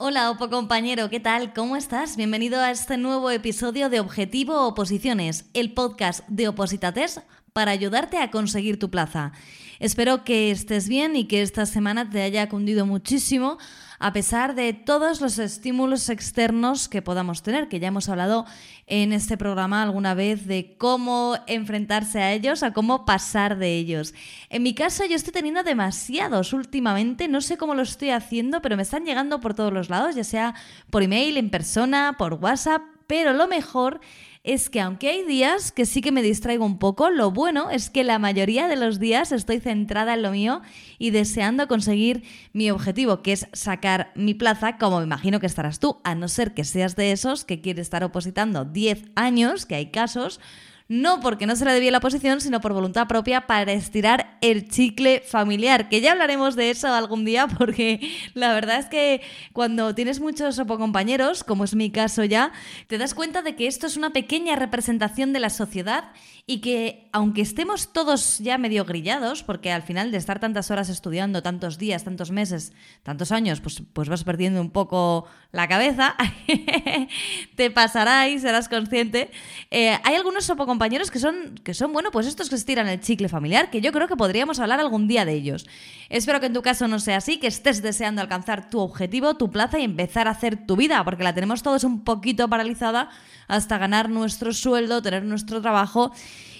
Hola, Opo compañero, ¿qué tal? ¿Cómo estás? Bienvenido a este nuevo episodio de Objetivo Oposiciones, el podcast de Opositates para ayudarte a conseguir tu plaza. Espero que estés bien y que esta semana te haya cundido muchísimo a pesar de todos los estímulos externos que podamos tener, que ya hemos hablado en este programa alguna vez de cómo enfrentarse a ellos, a cómo pasar de ellos. En mi caso yo estoy teniendo demasiados últimamente, no sé cómo lo estoy haciendo, pero me están llegando por todos los lados, ya sea por email, en persona, por WhatsApp, pero lo mejor es que aunque hay días que sí que me distraigo un poco, lo bueno es que la mayoría de los días estoy centrada en lo mío y deseando conseguir mi objetivo, que es sacar mi plaza, como me imagino que estarás tú, a no ser que seas de esos que quiere estar opositando 10 años, que hay casos, no porque no se le debía la oposición, sino por voluntad propia para estirar el chicle familiar, que ya hablaremos de eso algún día, porque la verdad es que cuando tienes muchos compañeros, como es mi caso ya, te das cuenta de que esto es una pequeña representación de la sociedad y que aunque estemos todos ya medio grillados, porque al final de estar tantas horas estudiando, tantos días, tantos meses, tantos años, pues, pues vas perdiendo un poco la cabeza, te pasará y serás consciente. Eh, hay algunos compañeros que son, que son, bueno, pues estos que estiran el chicle familiar, que yo creo que podríamos hablar algún día de ellos. Espero que en tu caso no sea así, que estés deseando alcanzar tu objetivo, tu plaza y empezar a hacer tu vida, porque la tenemos todos un poquito paralizada hasta ganar nuestro sueldo, tener nuestro trabajo.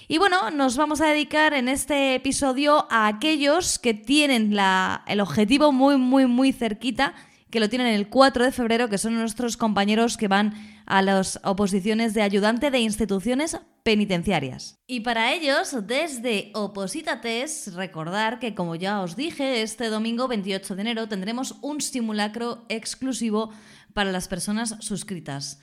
Y bueno, nos vamos a dedicar en este episodio a aquellos que tienen la, el objetivo muy, muy, muy cerquita, que lo tienen el 4 de febrero, que son nuestros compañeros que van a las oposiciones de ayudante de instituciones penitenciarias. Y para ellos, desde Opositates, recordar que como ya os dije, este domingo 28 de enero tendremos un simulacro exclusivo para las personas suscritas.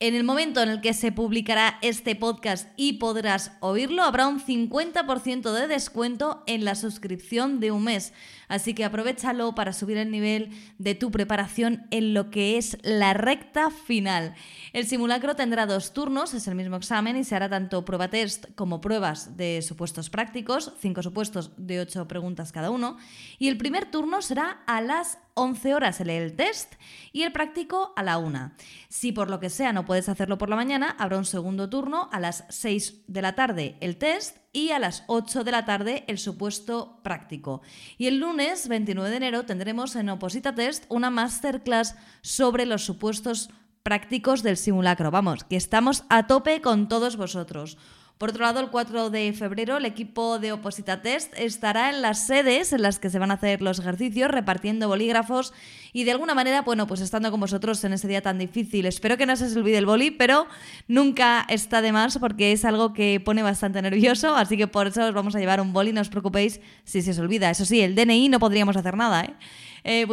En el momento en el que se publicará este podcast y podrás oírlo, habrá un 50% de descuento en la suscripción de un mes. Así que aprovechalo para subir el nivel de tu preparación en lo que es la recta final. El simulacro tendrá dos turnos, es el mismo examen y se hará tanto prueba test como pruebas de supuestos prácticos, cinco supuestos de ocho preguntas cada uno. Y el primer turno será a las 11 horas el test y el práctico a la 1. Si por lo que sea no puedes hacerlo por la mañana, habrá un segundo turno a las 6 de la tarde el test y a las 8 de la tarde el supuesto práctico. Y el lunes 29 de enero tendremos en Oposita Test una masterclass sobre los supuestos prácticos del simulacro. Vamos, que estamos a tope con todos vosotros. Por otro lado, el 4 de febrero el equipo de Oposita Test estará en las sedes en las que se van a hacer los ejercicios, repartiendo bolígrafos y de alguna manera, bueno, pues estando con vosotros en ese día tan difícil. Espero que no se os olvide el boli, pero nunca está de más porque es algo que pone bastante nervioso, así que por eso os vamos a llevar un boli, no os preocupéis si se os olvida. Eso sí, el DNI no podríamos hacer nada, ¿eh? eh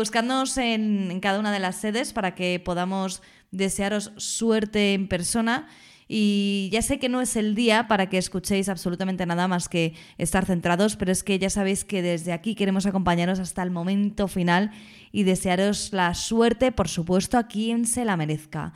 en cada una de las sedes para que podamos desearos suerte en persona y ya sé que no es el día para que escuchéis absolutamente nada más que estar centrados, pero es que ya sabéis que desde aquí queremos acompañaros hasta el momento final y desearos la suerte, por supuesto, a quien se la merezca.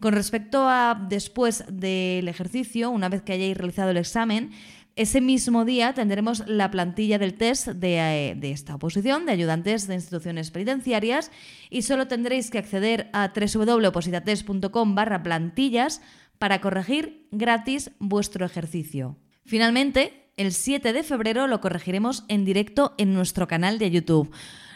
Con respecto a después del ejercicio, una vez que hayáis realizado el examen, ese mismo día tendremos la plantilla del test de, eh, de, esta oposición de ayudantes de instituciones penitenciarias y solo tendréis que acceder a www.opositatest.com barra plantillas para corregir gratis vuestro ejercicio. Finalmente, el 7 de febrero lo corregiremos en directo en nuestro canal de YouTube.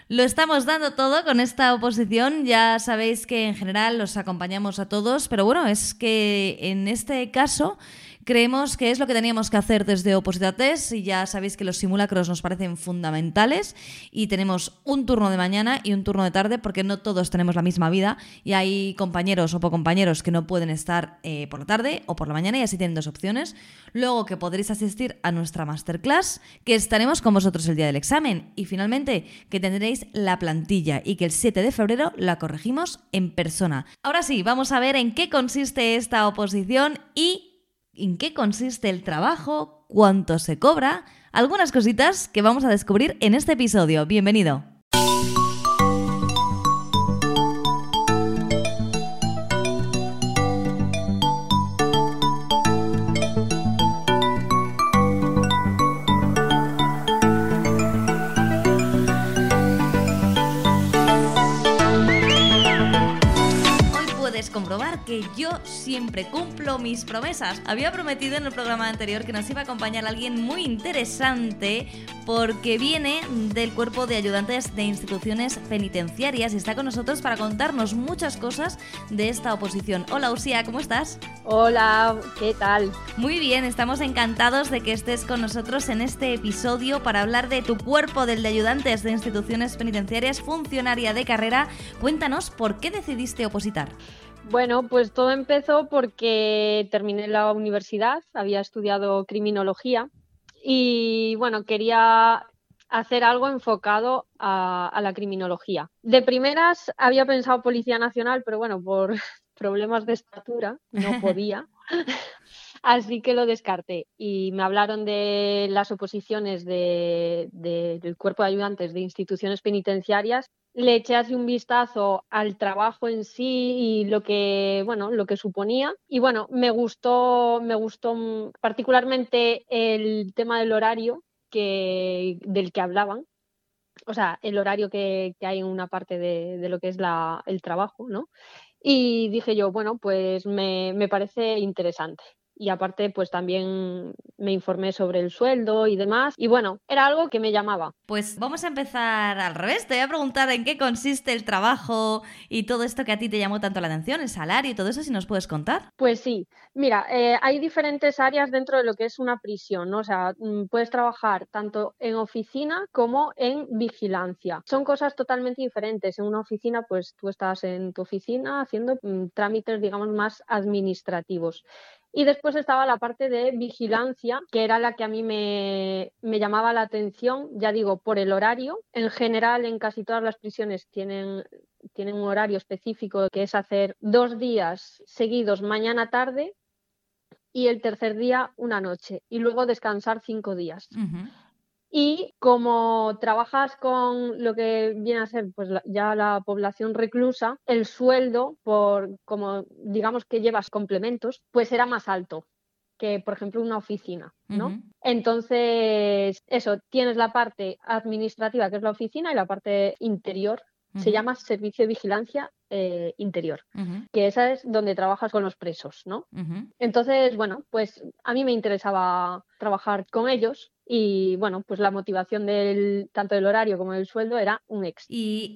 Lo estamos dando todo con esta oposición. Ya sabéis que en general los acompañamos a todos, pero bueno, es que en este caso Creemos que es lo que teníamos que hacer desde Opositates y ya sabéis que los simulacros nos parecen fundamentales y tenemos un turno de mañana y un turno de tarde porque no todos tenemos la misma vida y hay compañeros o compañeros que no pueden estar eh, por la tarde o por la mañana y así tienen dos opciones. Luego que podréis asistir a nuestra masterclass, que estaremos con vosotros el día del examen y finalmente que tendréis la plantilla y que el 7 de febrero la corregimos en persona. Ahora sí, vamos a ver en qué consiste esta oposición y en qué consiste el trabajo, cuánto se cobra, algunas cositas que vamos a descubrir en este episodio. Bienvenido. Que yo siempre cumplo mis promesas. Había prometido en el programa anterior que nos iba a acompañar alguien muy interesante porque viene del cuerpo de ayudantes de instituciones penitenciarias y está con nosotros para contarnos muchas cosas de esta oposición. Hola Usía, ¿cómo estás? Hola, ¿qué tal? Muy bien, estamos encantados de que estés con nosotros en este episodio para hablar de tu cuerpo del de ayudantes de instituciones penitenciarias, funcionaria de carrera. Cuéntanos por qué decidiste opositar. Bueno, pues todo empezó porque terminé la universidad, había estudiado criminología y bueno, quería hacer algo enfocado a, la criminología. De primeras había pensado Policía Nacional, pero bueno, por problemas de estatura no podía. Así que lo descarté y me hablaron de las oposiciones del cuerpo de ayudantes de instituciones penitenciarias. Le eché así un vistazo al trabajo en sí y lo que, bueno, lo que suponía. Y bueno, me gustó, me gustó particularmente el tema del horario que, del que hablaban. O sea, el horario que, hay en una parte de, lo que es el trabajo, ¿no? Y dije yo, bueno, pues me parece interesante y aparte pues también me informé sobre el sueldo y demás y bueno, era algo que me llamaba. Pues vamos a empezar al revés, te voy a preguntar en qué consiste el trabajo y todo esto que a ti te llamó tanto la atención, el salario y todo eso, si nos puedes contar. Pues sí, mira, eh, hay diferentes áreas dentro de lo que es una prisión, ¿no? O sea, mm, puedes trabajar tanto en oficina como en vigilancia. Son cosas totalmente diferentes. En una oficina pues tú estás en tu oficina haciendo mm, trámites digamos más administrativos y después estaba la parte de vigilancia, que era la que a mí me, llamaba la atención, ya digo, por el horario. En general, en casi todas las prisiones tienen, tienen un horario específico que es hacer dos días seguidos mañana-tarde y el tercer día una noche y luego descansar cinco días. Y como trabajas con lo que viene a ser pues ya la población reclusa, el sueldo por como digamos que llevas complementos, pues era más alto que por ejemplo una oficina, ¿no? Entonces, eso, tienes la parte administrativa que es la oficina y la parte interior se llama servicio de vigilancia eh, interior, que esa es donde trabajas con los presos, ¿no? Entonces, bueno, pues a mí me interesaba trabajar con ellos y bueno, pues la motivación del tanto del horario como del sueldo era un ex. ¿Y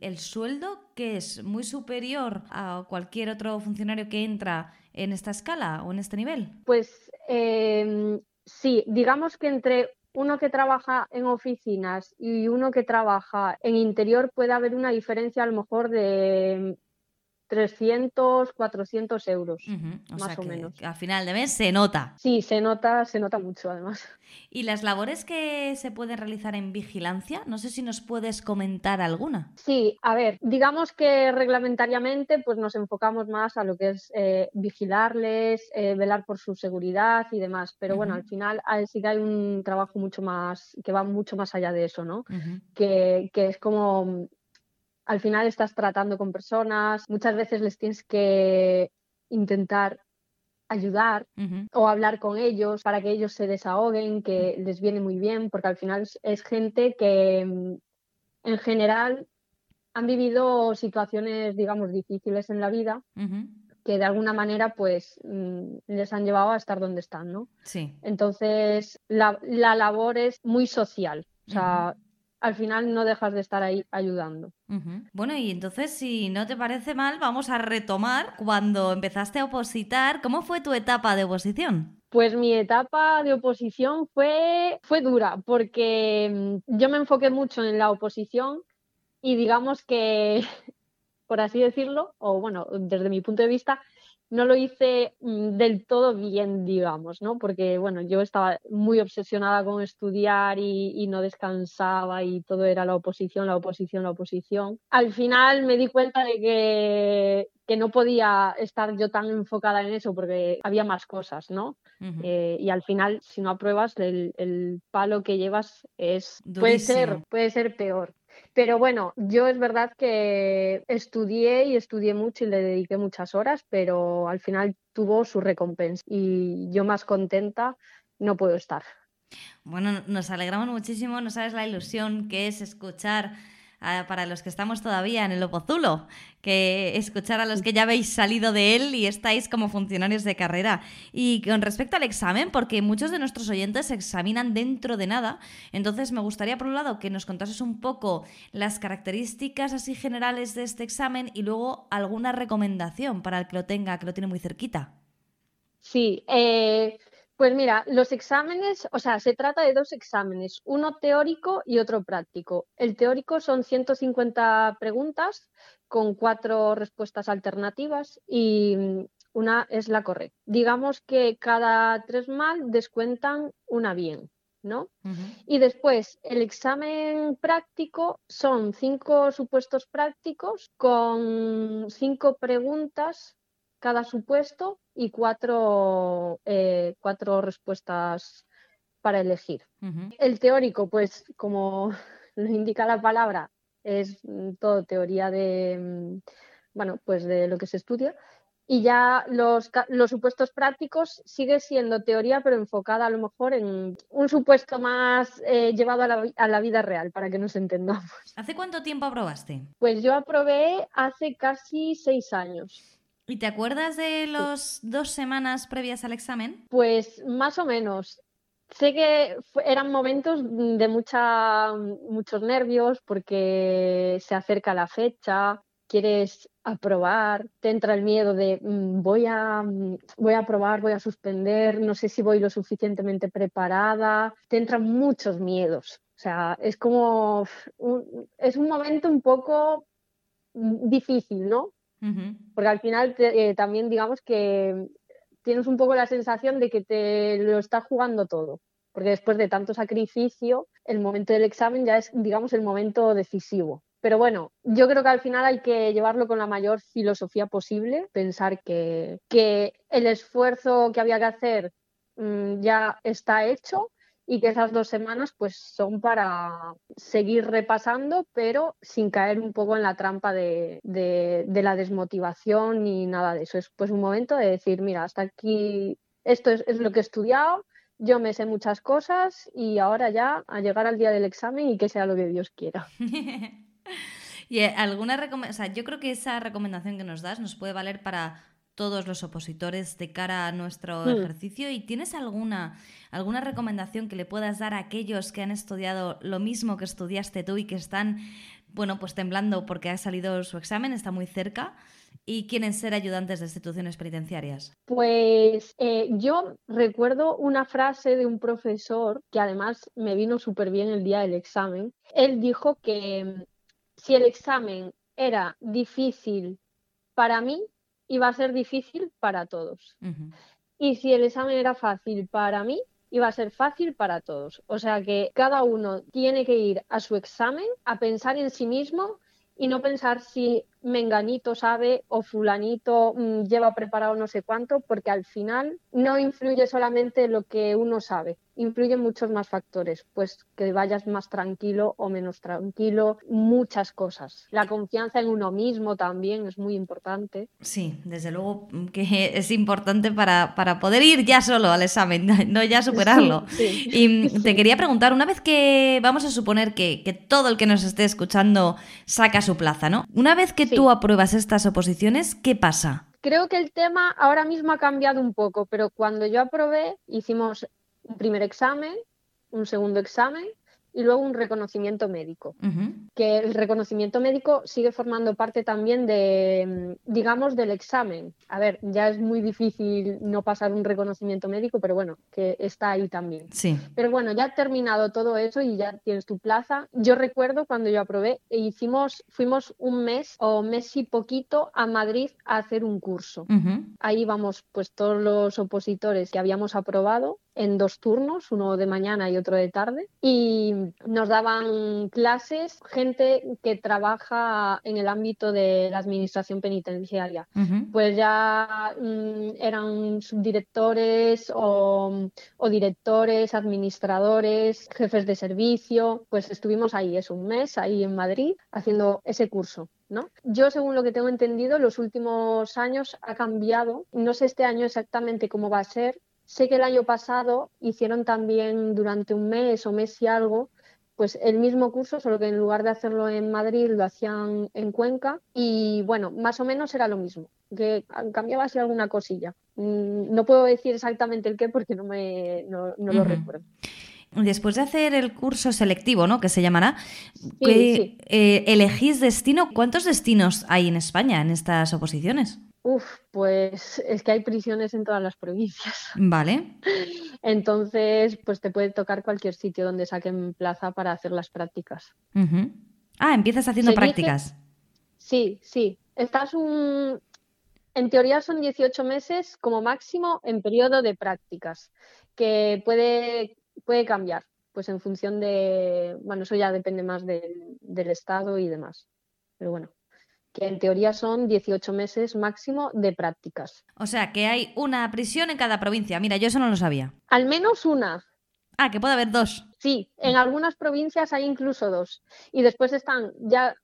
el, sueldo que es muy superior a cualquier otro funcionario que entra en esta escala o en este nivel? Pues em, sí, digamos que entre uno que trabaja en oficinas y uno que trabaja en interior puede haber una diferencia a lo mejor de 300, 400 euros, más o, menos. A final de mes se nota. Sí, se nota, se nota mucho además. ¿Y las labores que se pueden realizar en vigilancia? No sé si nos puedes comentar alguna. Sí, a ver, digamos que reglamentariamente pues nos enfocamos más a lo que es eh, vigilarles, eh, velar por su seguridad y demás, pero bueno, al final sí que hay un trabajo mucho más, que va mucho más allá de eso, ¿no? que, que es como al final estás tratando con personas, muchas veces les tienes que intentar ayudar o hablar con ellos para que ellos se desahoguen, que les viene muy bien, porque al final es, gente que mm, en general han vivido situaciones, digamos, difíciles en la vida. que de alguna manera pues mm, les han llevado a estar donde están, ¿no? Sí. Entonces la, labor es muy social. O sea, al final no dejas de estar ahí ayudando. Bueno, y entonces, si no te parece mal, vamos a retomar cuando empezaste a opositar. ¿Cómo fue tu etapa de oposición? Pues mi etapa de oposición fue, fue dura, porque mm, yo me enfoqué mucho en la oposición y digamos que, por así decirlo, o bueno, desde mi punto de vista, no lo hice mm, del todo bien, digamos, ¿no? Porque, bueno, yo estaba muy obsesionada con estudiar y, no descansaba y todo era la oposición, la oposición, la oposición. Al final me di cuenta de que, que no podía estar yo tan enfocada en eso porque había más cosas, ¿no? Eh, y al final, si no apruebas, el, el palo que llevas es puede ser, puede ser peor. Pero bueno, yo es verdad que estudié y estudié mucho y le dediqué muchas horas, pero al final tuvo su recompensa y yo más contenta no puedo estar. Bueno, nos alegramos muchísimo, no sabes la ilusión que es escuchar para los que estamos todavía en el Opozulo, que escuchar a los que ya habéis salido de él y estáis como funcionarios de carrera. Y con respecto al examen, porque muchos de nuestros oyentes se examinan dentro de nada, entonces me gustaría, por un lado, que nos contases un poco las características así generales de este examen y luego alguna recomendación para el que lo tenga, que lo tiene muy cerquita. Sí, eh, pues mira, los exámenes, o sea, se trata de dos exámenes, uno teórico y otro práctico. El teórico son 150 preguntas con cuatro respuestas alternativas y mm, una es la correcta. Digamos que cada tres mal descuentan una bien, ¿no? Y después, el examen práctico son cinco supuestos prácticos con cinco preguntas cada supuesto y cuatro, eh, cuatro respuestas para elegir. El teórico, pues como lo indica la palabra, es todo teoría de, mm, bueno, pues de lo que se estudia. Y ya los, los, supuestos prácticos sigue siendo teoría, pero enfocada a lo mejor en un supuesto más eh, llevado a la, a la, vida real, para que nos entendamos. ¿Hace cuánto tiempo aprobaste? Pues yo aprobé hace casi seis años. ¿Y te acuerdas de las dos semanas previas al examen? Pues más o menos. Sé que eran momentos de mucha, muchos nervios porque se acerca la fecha, quieres aprobar, te entra el miedo de mm, voy a, mm, voy a aprobar, voy a suspender, no sé si voy lo suficientemente preparada, te entran muchos miedos. O sea, es como, es un momento un poco difícil, ¿no? Porque al final eh, también digamos que tienes un poco la sensación de que te lo estás jugando todo. Porque después de tanto sacrificio, el momento del examen ya es, digamos, el momento decisivo. Pero bueno, yo creo que al final hay que llevarlo con la mayor filosofía posible, pensar que, que el esfuerzo que había que hacer mm, ya está hecho y que esas dos semanas pues son para seguir repasando, pero sin caer un poco en la trampa de, la desmotivación ni nada de eso. Es pues un momento de decir, mira, hasta aquí esto es, lo que he estudiado, yo me sé muchas cosas y ahora ya a llegar al día del examen y que sea lo que Dios quiera. y eh, alguna o yo creo que esa recomendación que nos das nos puede valer para todos los opositores de cara a nuestro hmm. ejercicio y tienes alguna alguna recomendación que le puedas dar a aquellos que han estudiado lo mismo que estudiaste tú y que están bueno, pues temblando porque ha salido su examen, está muy cerca y quieren ser ayudantes de instituciones penitenciarias? Pues eh, yo recuerdo una frase de un profesor que además me vino súper bien el día del examen. Él dijo que mm, si el examen era difícil para mí, iba a ser difícil para todos. Y si el examen era fácil para mí, iba a ser fácil para todos. O sea que cada uno tiene que ir a su examen a pensar en sí mismo y no pensar si menganito sabe o fulanito mm, lleva preparado no sé cuánto, porque al final no influye solamente lo que uno sabe, influyen muchos más factores, pues que vayas más tranquilo o menos tranquilo, muchas cosas. La confianza en uno mismo también es muy importante. Sí, desde luego que es importante para, poder ir ya solo al examen, no ya superarlo. Y te quería preguntar, una vez que vamos a suponer que, que, todo el que nos esté escuchando saca su plaza, ¿no? Una vez que tú apruebas estas oposiciones, ¿qué pasa? Creo que el tema ahora mismo ha cambiado un poco, pero cuando yo aprobé hicimos un primer examen, un segundo examen y luego un reconocimiento médico. Que el reconocimiento médico sigue formando parte también de, digamos, del examen. A ver, ya es muy difícil no pasar un reconocimiento médico, pero bueno, que está ahí también. Sí. Pero bueno, ya ha terminado todo eso y ya tienes tu plaza. Yo recuerdo cuando yo aprobé, e hicimos, fuimos un mes o mes y poquito a Madrid a hacer un curso. Ahí vamos, pues todos los opositores que habíamos aprobado en dos turnos, uno de mañana y otro de tarde, y nos daban clases gente que trabaja en el ámbito de la administración penitenciaria. Pues ya mm, eran subdirectores o, directores, administradores, jefes de servicio, pues estuvimos ahí, es un mes, ahí en Madrid, haciendo ese curso. ¿No? Yo, según lo que tengo entendido, los últimos años ha cambiado. No sé este año exactamente cómo va a ser, Sé que el año pasado hicieron también durante un mes o mes y algo pues el mismo curso, solo que en lugar de hacerlo en Madrid lo hacían en Cuenca y bueno, más o menos era lo mismo, que cambiaba así alguna cosilla. Mm, no puedo decir exactamente el qué porque no, me, no, lo recuerdo. Después de hacer el curso selectivo, ¿no? Que se llamará, eh, ¿elegís destino? ¿Cuántos destinos hay en España en estas oposiciones? Uf, pues es que hay prisiones en todas las provincias. Vale. Entonces, pues te puede tocar cualquier sitio donde saquen plaza para hacer las prácticas. Ah, empiezas haciendo prácticas. Sí, sí. Estás un. En teoría son 18 meses como máximo en periodo de prácticas, que puede, puede cambiar, pues en función de. Bueno, eso ya depende más del Estado y demás. Pero bueno que en teoría son 18 meses máximo de prácticas. O sea, que hay una prisión en cada provincia. Mira, yo eso no lo sabía. Al menos una. Ah, que puede haber dos. Sí, en algunas provincias hay incluso dos. Y después están, ya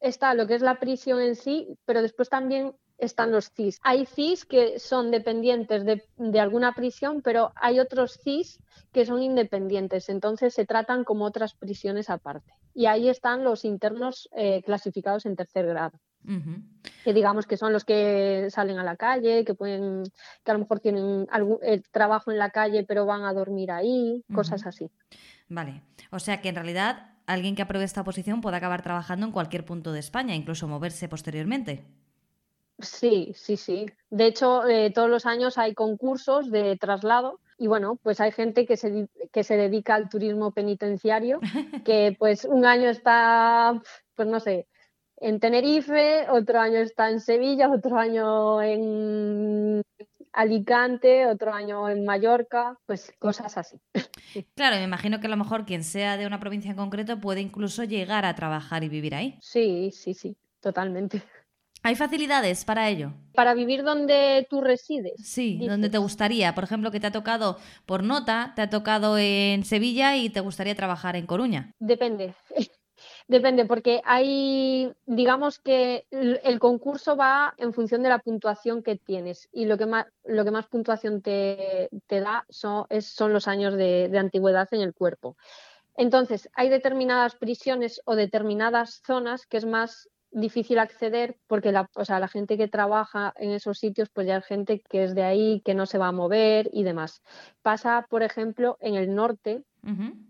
está lo que es la prisión en sí, pero después también están los CIS. Hay CIS que son dependientes de, alguna prisión, pero hay otros CIS que son independientes, entonces se tratan como otras prisiones aparte. Y ahí están los internos eh, clasificados en tercer grado. Que digamos que son los que salen a la calle, que pueden, que a lo mejor tienen algún, el trabajo en la calle, pero van a dormir ahí, cosas así. Vale. O sea que en realidad alguien que apruebe esta posición puede acabar trabajando en cualquier punto de España, incluso moverse posteriormente. Sí, sí, sí. De hecho, eh, todos los años hay concursos de traslado y bueno, pues hay gente que se, que se dedica al turismo penitenciario, que pues un año está, pues no sé, en Tenerife, otro año está en Sevilla, otro año en Alicante, otro año en Mallorca, pues cosas así. Claro, me imagino que a lo mejor quien sea de una provincia en concreto puede incluso llegar a trabajar y vivir ahí. Sí, sí, sí, totalmente. ¿Hay facilidades para ello? Para vivir donde tú resides. Sí, donde te gustaría. Por ejemplo, que te ha tocado por nota, te ha tocado en Sevilla y te gustaría trabajar en Coruña. Depende. Depende, porque hay, digamos que el concurso va en función de la puntuación que tienes y lo que más, lo que más puntuación te, da son, son los años de, de antigüedad en el cuerpo. Entonces, hay determinadas prisiones o determinadas zonas que es más difícil acceder porque la, o sea, la gente que trabaja en esos sitios pues ya hay gente que es de ahí, que no se va a mover y demás. Pasa, por ejemplo, en el norte.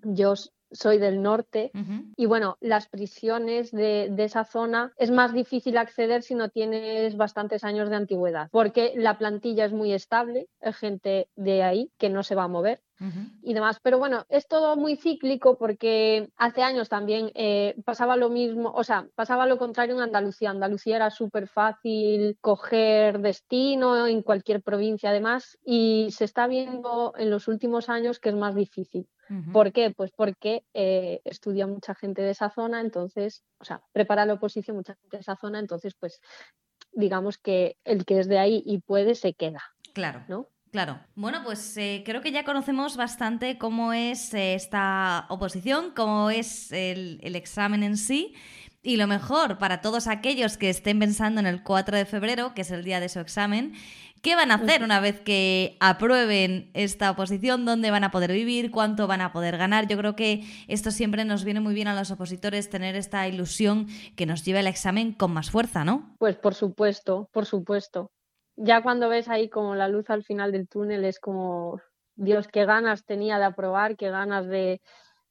Yo soy del norte y bueno, las prisiones de, esa zona es más difícil acceder si no tienes bastantes años de antigüedad, porque la plantilla es muy estable, hay gente de ahí que no se va a mover y demás. Pero bueno, es todo muy cíclico porque hace años también eh, pasaba lo mismo, o sea, pasaba lo contrario en Andalucía. Andalucía era súper fácil coger destino en cualquier provincia además y se está viendo en los últimos años que es más difícil. ¿Por qué? Pues porque eh, estudia mucha gente de esa zona, entonces, o sea, prepara la oposición mucha gente de esa zona, entonces, pues, digamos que el que es de ahí y puede se queda. Claro. ¿No? Claro. Bueno, pues eh, creo que ya conocemos bastante cómo es eh, esta oposición, cómo es el, el, examen en sí. Y lo mejor para todos aquellos que estén pensando en el 4 de febrero, que es el día de su examen, ¿Qué van a hacer una vez que aprueben esta oposición? ¿Dónde van a poder vivir? ¿Cuánto van a poder ganar? Yo creo que esto siempre nos viene muy bien a los opositores, tener esta ilusión que nos lleve al examen con más fuerza, ¿no? Pues por supuesto, por supuesto. Ya cuando ves ahí como la luz al final del túnel es como, Dios, qué ganas tenía de aprobar, qué ganas de,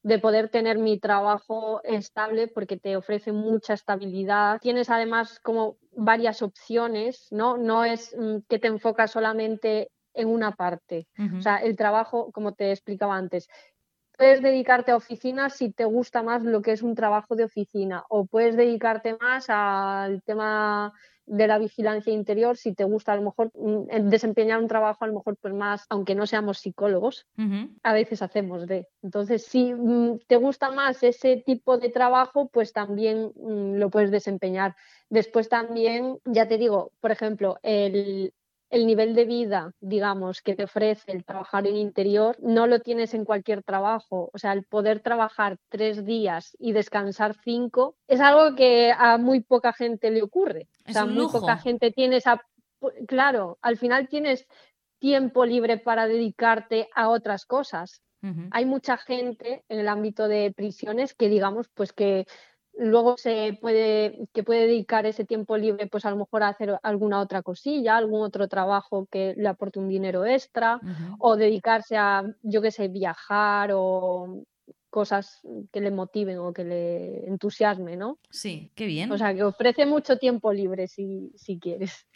de poder tener mi trabajo estable porque te ofrece mucha estabilidad. Tienes además como varias opciones, ¿no? No es mm, que te enfocas solamente en una parte. O sea, el trabajo, como te explicaba antes, puedes dedicarte a oficinas si te gusta más lo que es un trabajo de oficina o puedes dedicarte más al tema de la vigilancia interior si te gusta a lo mejor mm, desempeñar un trabajo a lo mejor pues más aunque no seamos psicólogos a veces hacemos de. Entonces si mm, te gusta más ese tipo de trabajo pues también mm, lo puedes desempeñar. Después también ya te digo por ejemplo el, el nivel de vida, digamos, que te ofrece el trabajar en interior, no lo tienes en cualquier trabajo. O sea, el poder trabajar tres días y descansar cinco es algo que a muy poca gente le ocurre. o sea, muy poca gente tiene esa. Claro, al final tienes tiempo libre para dedicarte a otras cosas. Hay mucha gente en el ámbito de prisiones que digamos pues que luego se puede, que puede dedicar ese tiempo libre, pues a lo mejor a hacer alguna otra cosilla, algún otro trabajo que le aporte un dinero extra, o dedicarse a, yo qué sé, viajar o cosas que le motiven o que le entusiasme, ¿no? Sí, qué bien. O sea, que ofrece mucho tiempo libre si, si quieres.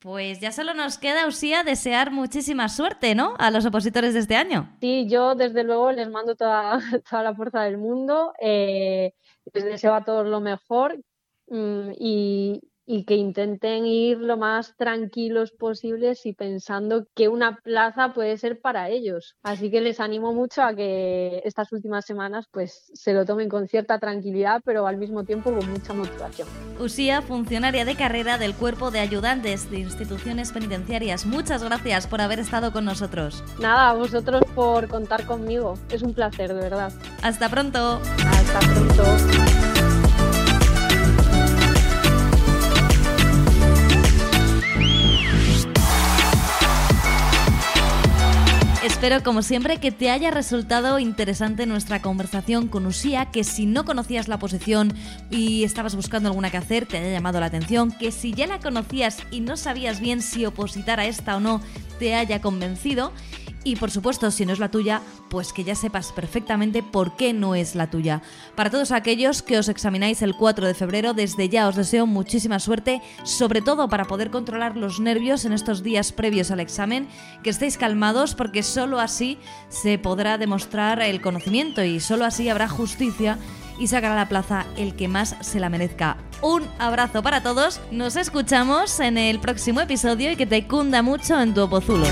Pues ya solo nos queda, Usía, desear muchísima suerte, ¿no? A los opositores de este año. Sí, yo desde luego les mando toda, toda la fuerza del mundo. Eh, les deseo a todos lo mejor mm, y, y que intenten ir lo más tranquilos posibles y pensando que una plaza puede ser para ellos. Así que les animo mucho a que estas últimas semanas pues se lo tomen con cierta tranquilidad, pero al mismo tiempo con mucha motivación. Usía, funcionaria de carrera del Cuerpo de Ayudantes de Instituciones Penitenciarias, muchas gracias por haber estado con nosotros. Nada, a vosotros por contar conmigo. Es un placer, de verdad. Hasta pronto. Hasta pronto. Espero, como siempre, que te haya resultado interesante nuestra conversación con Usía, que si no conocías la posición y estabas buscando alguna que hacer, te haya llamado la atención, que si ya la conocías y no sabías bien si opositar a esta o no, te haya convencido y por supuesto, si no es la tuya, pues que ya sepas perfectamente por qué no es la tuya. Para todos aquellos que os examináis el 4 de febrero, desde ya os deseo muchísima suerte, sobre todo para poder controlar los nervios en estos días previos al examen, que estéis calmados porque solo así se podrá demostrar el conocimiento y solo así habrá justicia y sacará la plaza el que más se la merezca. Un abrazo para todos, nos escuchamos en el próximo episodio y que te cunda mucho en tu opozulo.